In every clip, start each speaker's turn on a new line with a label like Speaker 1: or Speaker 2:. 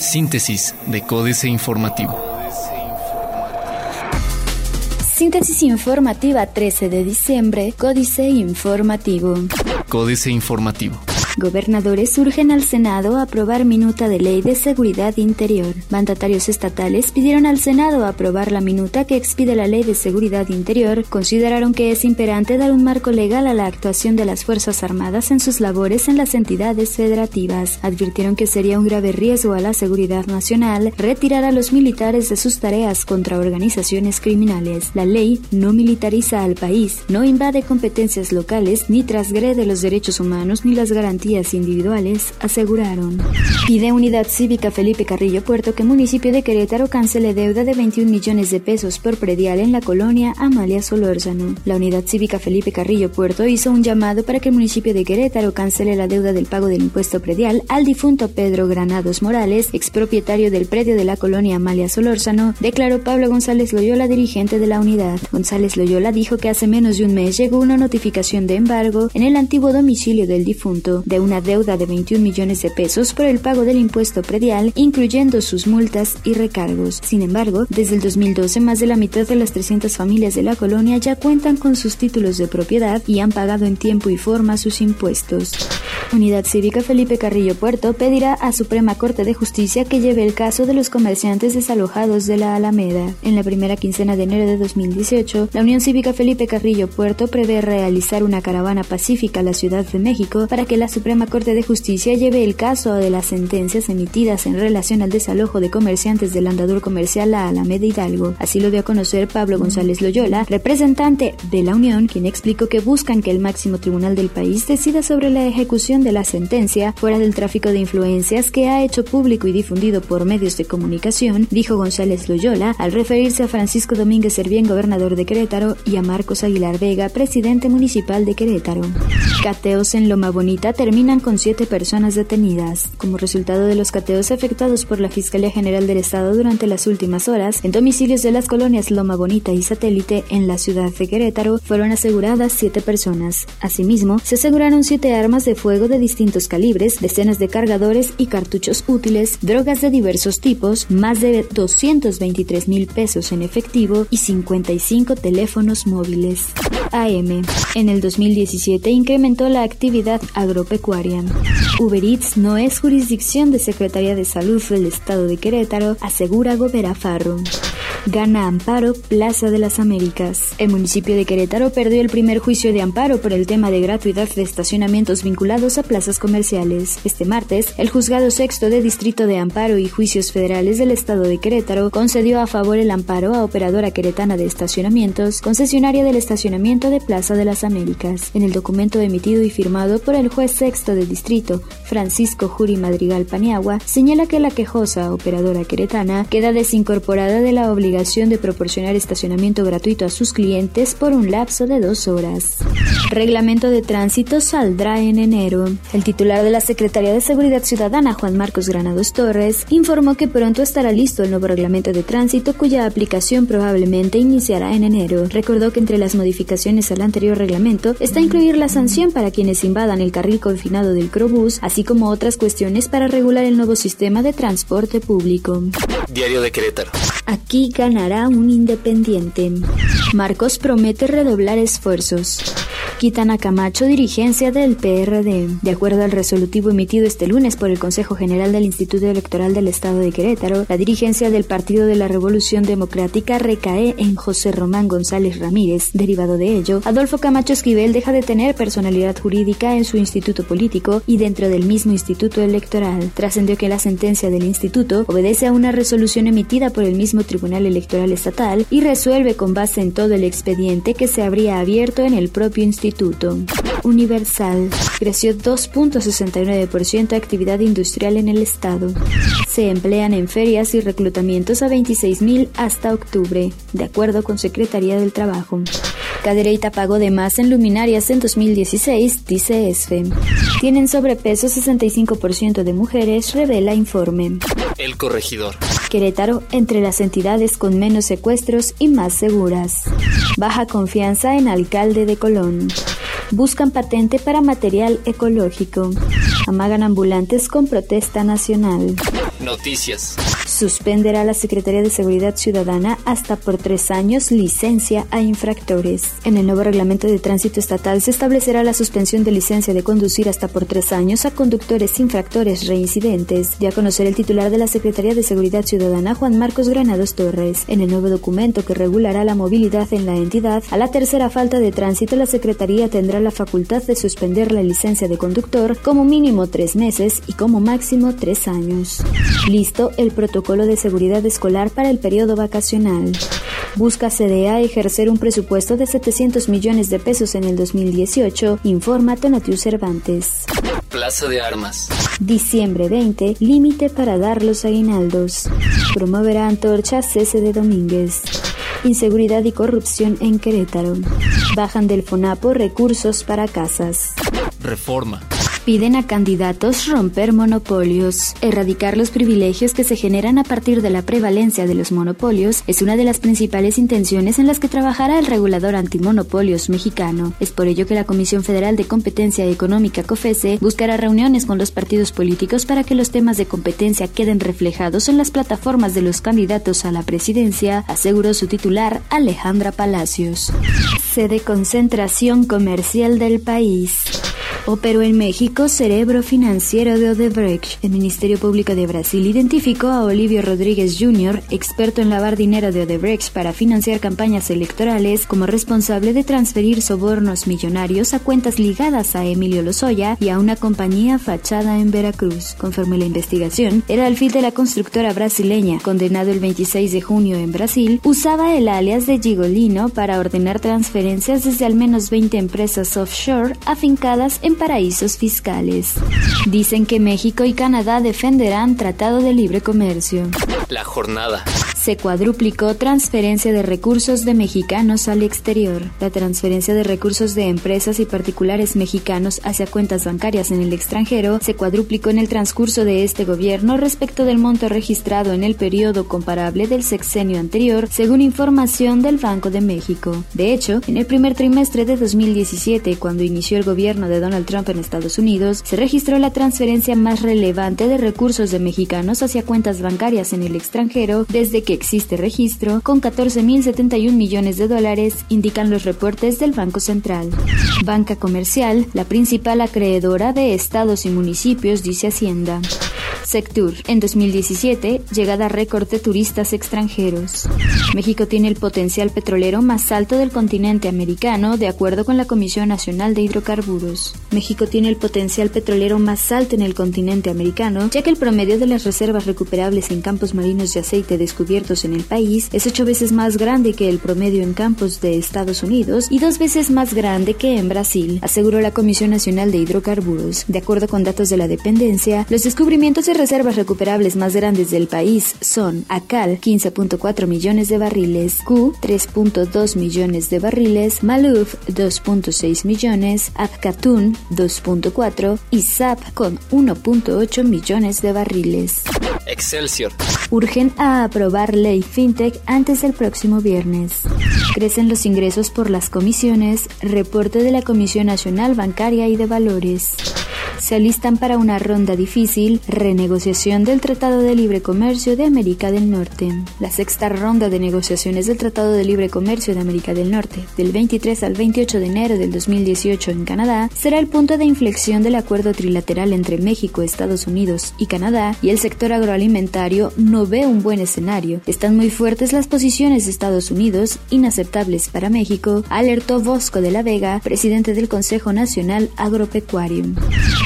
Speaker 1: Síntesis de Códice Informativo.
Speaker 2: Síntesis informativa 13 de diciembre, Códice Informativo.
Speaker 1: Códice Informativo.
Speaker 2: Gobernadores urgen al Senado a aprobar minuta de ley de seguridad interior. Mandatarios estatales pidieron al Senado aprobar la minuta que expide la ley de seguridad interior. Consideraron que es imperante dar un marco legal a la actuación de las Fuerzas Armadas en sus labores en las entidades federativas. Advirtieron que sería un grave riesgo a la seguridad nacional retirar a los militares de sus tareas contra organizaciones criminales. La ley no militariza al país, no invade competencias locales ni transgrede los derechos humanos ni las garantías individuales, aseguraron. Pide Unidad Cívica Felipe Carrillo Puerto que municipio de Querétaro cancele deuda de 21 millones de pesos por predial en la colonia Amalia Solórzano. La Unidad Cívica Felipe Carrillo Puerto hizo un llamado para que el municipio de Querétaro cancele la deuda del pago del impuesto predial al difunto Pedro Granados Morales, expropietario del predio de la colonia Amalia Solórzano, declaró Pablo González Loyola, dirigente de la unidad. González Loyola dijo que hace menos de un mes llegó una notificación de embargo en el antiguo domicilio del difunto de una deuda de 21 millones de pesos por el pago del impuesto predial, incluyendo sus multas y recargos. Sin embargo, desde el 2012 más de la mitad de las 300 familias de la colonia ya cuentan con sus títulos de propiedad y han pagado en tiempo y forma sus impuestos. Unidad Cívica Felipe Carrillo Puerto pedirá a Suprema Corte de Justicia que lleve el caso de los comerciantes desalojados de la Alameda. En la primera quincena de enero de 2018, la Unión Cívica Felipe Carrillo Puerto prevé realizar una caravana pacífica a la Ciudad de México para que la Suprema Corte de Justicia lleve el caso de las sentencias emitidas en relación al desalojo de comerciantes del andador comercial a Alameda Hidalgo. Así lo dio a conocer Pablo González Loyola, representante de la Unión, quien explicó que buscan que el máximo tribunal del país decida sobre la ejecución de la sentencia fuera del tráfico de influencias que ha hecho público y difundido por medios de comunicación, dijo González Loyola al referirse a Francisco Domínguez Servién, gobernador de Querétaro, y a Marcos Aguilar Vega, presidente municipal de Querétaro. Cateos en Loma Bonita terminan con siete personas detenidas. Como resultado de los cateos efectuados por la Fiscalía General del Estado durante las últimas horas, en domicilios de las colonias Loma Bonita y Satélite en la ciudad de Querétaro fueron aseguradas siete personas. Asimismo, se aseguraron siete armas de fuego de distintos calibres, decenas de cargadores y cartuchos útiles, drogas de diversos tipos, más de 223 mil pesos en efectivo y 55 teléfonos móviles. AM. En el 2017 incrementó la actividad agropecuaria. Uber Eats no es jurisdicción de Secretaría de Salud del Estado de Querétaro, asegura Gobera Farro. Gana amparo Plaza de las Américas. El municipio de Querétaro perdió el primer juicio de amparo por el tema de gratuidad de estacionamientos vinculados a plazas comerciales. Este martes, el juzgado sexto de Distrito de Amparo y Juicios Federales del Estado de Querétaro concedió a favor el amparo a operadora queretana de estacionamientos, concesionaria del estacionamiento de Plaza de las Américas. En el documento emitido y firmado por el juez sexto del distrito, Francisco Juri Madrigal Paniagua, señala que la quejosa operadora queretana queda desincorporada de la obligación de proporcionar estacionamiento gratuito a sus clientes por un lapso de dos horas. Reglamento de tránsito saldrá en enero. El titular de la Secretaría de Seguridad Ciudadana, Juan Marcos Granados Torres, informó que pronto estará listo el nuevo reglamento de tránsito cuya aplicación probablemente iniciará en enero. Recordó que entre las modificaciones al anterior reglamento está incluir la sanción para quienes invadan el carril confinado del Crobús, así como otras cuestiones para regular el nuevo sistema de transporte público.
Speaker 1: Diario de Querétaro.
Speaker 2: Aquí ganará un independiente. Marcos promete redoblar esfuerzos. Quitan a Camacho dirigencia del PRD. De acuerdo al resolutivo emitido este lunes por el Consejo General del Instituto Electoral del Estado de Querétaro, la dirigencia del Partido de la Revolución Democrática recae en José Román González Ramírez. Derivado de ello, Adolfo Camacho Esquivel deja de tener personalidad jurídica en su instituto político y dentro del mismo instituto electoral. Trascendió que la sentencia del instituto obedece a una resolución emitida por el mismo Tribunal Electoral Estatal y resuelve con base en todo el expediente que se habría abierto en el propio instituto Universal. Creció 2.69% actividad industrial en el estado. Se emplean en ferias y reclutamientos a 26.000 hasta octubre, de acuerdo con Secretaría del Trabajo. Cadereyta pagó de más en luminarias en 2016, dice ESFE. Tienen sobrepeso 65% de mujeres, revela informe.
Speaker 1: El corregidor.
Speaker 2: Querétaro entre las entidades con menos secuestros y más seguras. Baja confianza en alcalde de Colón. Buscan patente para material ecológico. Amagan ambulantes con protesta nacional.
Speaker 1: Noticias.
Speaker 2: Suspenderá la Secretaría de Seguridad Ciudadana hasta por tres años licencia a infractores. En el nuevo reglamento de tránsito estatal se establecerá la suspensión de licencia de conducir hasta por tres años a conductores infractores reincidentes, de a conocer el titular de la Secretaría de Seguridad Ciudadana, Juan Marcos Granados Torres. En el nuevo documento que regulará la movilidad en la entidad, a la tercera falta de tránsito la Secretaría tendrá la facultad de suspender la licencia de conductor como mínimo tres meses y como máximo tres años. Listo el protocolo de seguridad escolar para el periodo vacacional. Busca CDA ejercer un presupuesto de 700 millones de pesos en el 2018, informa Tonatiu Cervantes.
Speaker 1: Plaza de Armas.
Speaker 2: Diciembre 20, límite para dar los aguinaldos. Promoverá antorcha cese de Domínguez. Inseguridad y corrupción en Querétaro. Bajan del FONAPO recursos para casas.
Speaker 1: Reforma.
Speaker 2: Piden a candidatos romper monopolios. Erradicar los privilegios que se generan a partir de la prevalencia de los monopolios es una de las principales intenciones en las que trabajará el regulador antimonopolios mexicano. Es por ello que la Comisión Federal de Competencia Económica COFESE buscará reuniones con los partidos políticos para que los temas de competencia queden reflejados en las plataformas de los candidatos a la presidencia, aseguró su titular Alejandra Palacios. Sede concentración comercial del país. Operó en México cerebro financiero de Odebrecht. El Ministerio Público de Brasil identificó a Olivio Rodríguez Jr., experto en lavar dinero de Odebrecht para financiar campañas electorales, como responsable de transferir sobornos millonarios a cuentas ligadas a Emilio Lozoya y a una compañía fachada en Veracruz. Conforme la investigación, era el fin de la constructora brasileña, condenado el 26 de junio en Brasil, usaba el alias de Gigolino para ordenar transferencias desde al menos 20 empresas offshore afincadas en paraísos fiscales. Dicen que México y Canadá defenderán Tratado de Libre Comercio.
Speaker 1: La jornada.
Speaker 2: Se cuadruplicó transferencia de recursos de mexicanos al exterior. La transferencia de recursos de empresas y particulares mexicanos hacia cuentas bancarias en el extranjero se cuadruplicó en el transcurso de este gobierno respecto del monto registrado en el periodo comparable del sexenio anterior, según información del Banco de México. De hecho, en el primer trimestre de 2017, cuando inició el gobierno de Donald Trump en Estados Unidos, se registró la transferencia más relevante de recursos de mexicanos hacia cuentas bancarias en el extranjero desde que existe registro, con 14.071 millones de dólares, indican los reportes del Banco Central. Banca Comercial, la principal acreedora de estados y municipios, dice Hacienda. Sectur. En 2017, llegada récord de turistas extranjeros. México tiene el potencial petrolero más alto del continente americano, de acuerdo con la Comisión Nacional de Hidrocarburos. México tiene el potencial petrolero más alto en el continente americano, ya que el promedio de las reservas recuperables en campos marinos de aceite descubiertos en el país es ocho veces más grande que el promedio en campos de Estados Unidos y dos veces más grande que en Brasil, aseguró la Comisión Nacional de Hidrocarburos. De acuerdo con datos de la dependencia, los descubrimientos de reservas recuperables más grandes del país son ACAL 15.4 millones de barriles, Q 3.2 millones de barriles, Maluf 2.6 millones, Azcatún 2.4 y SAP con 1.8 millones de barriles.
Speaker 1: Excelsior.
Speaker 2: Urgen a aprobar ley FinTech antes del próximo viernes. Crecen los ingresos por las comisiones, reporte de la Comisión Nacional Bancaria y de Valores se alistan para una ronda difícil, renegociación del Tratado de Libre Comercio de América del Norte. La sexta ronda de negociaciones del Tratado de Libre Comercio de América del Norte, del 23 al 28 de enero del 2018 en Canadá, será el punto de inflexión del acuerdo trilateral entre México, Estados Unidos y Canadá, y el sector agroalimentario no ve un buen escenario. Están muy fuertes las posiciones de Estados Unidos, inaceptables para México, alertó Bosco de la Vega, presidente del Consejo Nacional Agropecuario.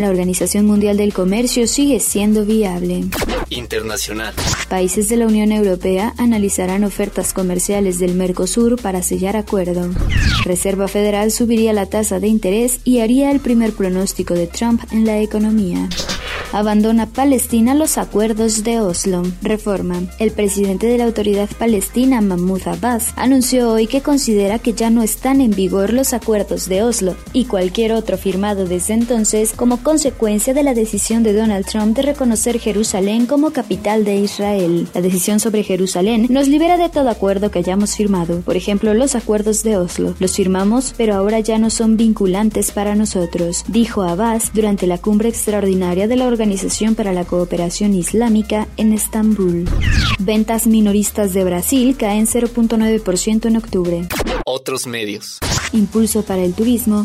Speaker 2: La Organización Mundial del Comercio sigue siendo viable.
Speaker 1: Internacional.
Speaker 2: Países de la Unión Europea analizarán ofertas comerciales del Mercosur para sellar acuerdo. Reserva Federal subiría la tasa de interés y haría el primer pronóstico de Trump en la economía. Abandona Palestina los acuerdos de Oslo. Reforma. El presidente de la autoridad palestina, Mahmoud Abbas, anunció hoy que considera que ya no están en vigor los acuerdos de Oslo y cualquier otro firmado desde entonces como consecuencia de la decisión de Donald Trump de reconocer Jerusalén como capital de Israel. La decisión sobre Jerusalén nos libera de todo acuerdo que hayamos firmado. Por ejemplo, los acuerdos de Oslo. Los firmamos, pero ahora ya no son vinculantes para nosotros, dijo Abbas durante la cumbre extraordinaria de la Organización para la Cooperación Islámica en Estambul. Ventas minoristas de Brasil caen 0.9% en octubre.
Speaker 1: Otros medios.
Speaker 2: Impulso para el turismo,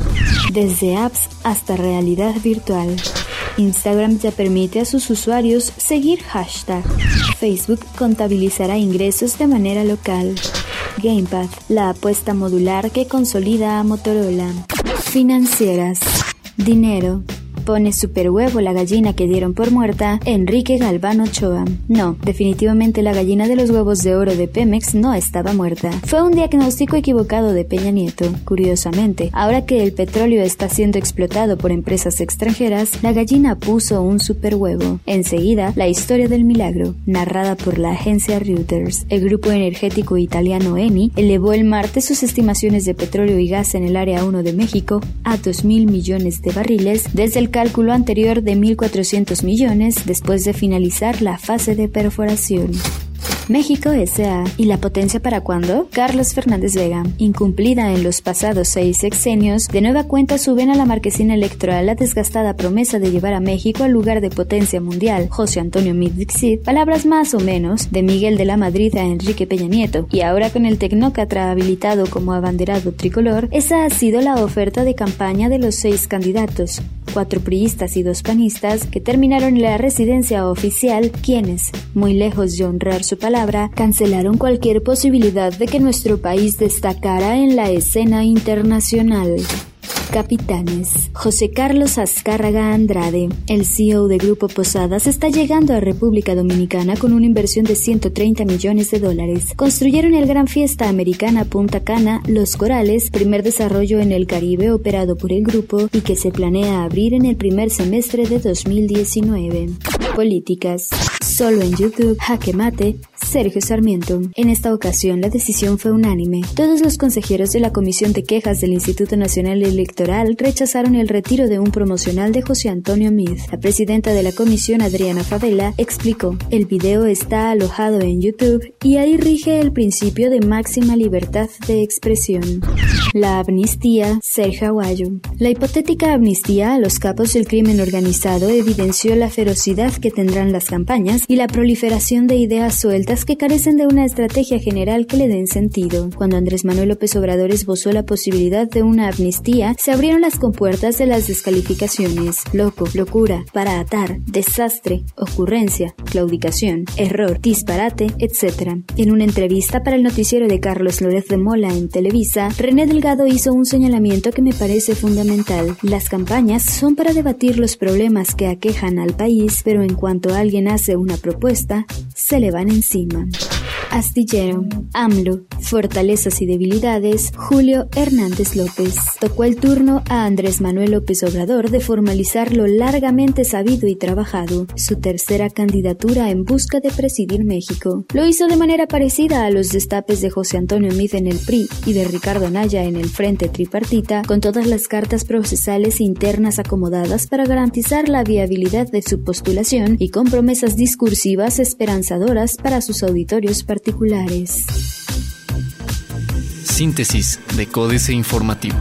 Speaker 2: desde apps hasta realidad virtual. Instagram ya permite a sus usuarios seguir hashtag. Facebook contabilizará ingresos de manera local. Gamepad, la apuesta modular que consolida a Motorola. Financieras. Dinero pone super huevo la gallina que dieron por muerta Enrique Galván Ochoa. No, definitivamente la gallina de los huevos de oro de Pemex no estaba muerta. Fue un diagnóstico equivocado de Peña Nieto. Curiosamente, ahora que el petróleo está siendo explotado por empresas extranjeras, la gallina puso un super huevo. Enseguida, la historia del milagro, narrada por la agencia Reuters. El grupo energético italiano Eni elevó el martes sus estimaciones de petróleo y gas en el área 1 de México a 2 mil millones de barriles desde el cálculo anterior de 1.400 millones después de finalizar la fase de perforación. México S.A. ¿Y la potencia para cuándo? Carlos Fernández Vega. Incumplida en los pasados seis sexenios, de nueva cuenta suben a la marquesina electoral la desgastada promesa de llevar a México al lugar de potencia mundial. José Antonio Midixit, palabras más o menos, de Miguel de la Madrid a Enrique Peña Nieto. Y ahora con el Tecnócatra habilitado como abanderado tricolor, esa ha sido la oferta de campaña de los seis candidatos cuatro priistas y dos panistas que terminaron la residencia oficial, quienes, muy lejos de honrar su palabra, cancelaron cualquier posibilidad de que nuestro país destacara en la escena internacional. Capitanes. José Carlos Azcárraga Andrade, el CEO de Grupo Posadas, está llegando a República Dominicana con una inversión de 130 millones de dólares. Construyeron el Gran Fiesta Americana Punta Cana, Los Corales, primer desarrollo en el Caribe operado por el grupo y que se planea abrir en el primer semestre de 2019. Políticas. Solo en YouTube, Jaque Mate, Sergio Sarmiento. En esta ocasión la decisión fue unánime. Todos los consejeros de la Comisión de Quejas del Instituto Nacional Electoral rechazaron el retiro de un promocional de José Antonio Meade. La presidenta de la comisión, Adriana Favela, explicó, el video está alojado en YouTube y ahí rige el principio de máxima libertad de expresión. La amnistía, Sergio Aguayo. La hipotética amnistía a los capos del crimen organizado evidenció la ferocidad que tendrán las campañas y la proliferación de ideas sueltas que carecen de una estrategia general que le den sentido. Cuando Andrés Manuel López Obrador esbozó la posibilidad de una amnistía, se abrieron las compuertas de las descalificaciones. Loco, locura, para atar, desastre, ocurrencia, claudicación, error, disparate, etc. En una entrevista para el noticiero de Carlos Lórez de Mola en Televisa, René Delgado hizo un señalamiento que me parece fundamental. Las campañas son para debatir los problemas que aquejan al país, pero en cuanto alguien hace una propuesta, se le van encima. Astillero, AMLO, Fortalezas y Debilidades, Julio Hernández López. Tocó el turno a Andrés Manuel López Obrador de formalizar lo largamente sabido y trabajado, su tercera candidatura en busca de presidir México. Lo hizo de manera parecida a los destapes de José Antonio Mid en el PRI y de Ricardo Naya en el Frente Tripartita, con todas las cartas procesales internas acomodadas para garantizar la viabilidad de su postulación y con promesas discursivas esperanzadoras para auditorios particulares.
Speaker 1: Síntesis de Códice Informativo.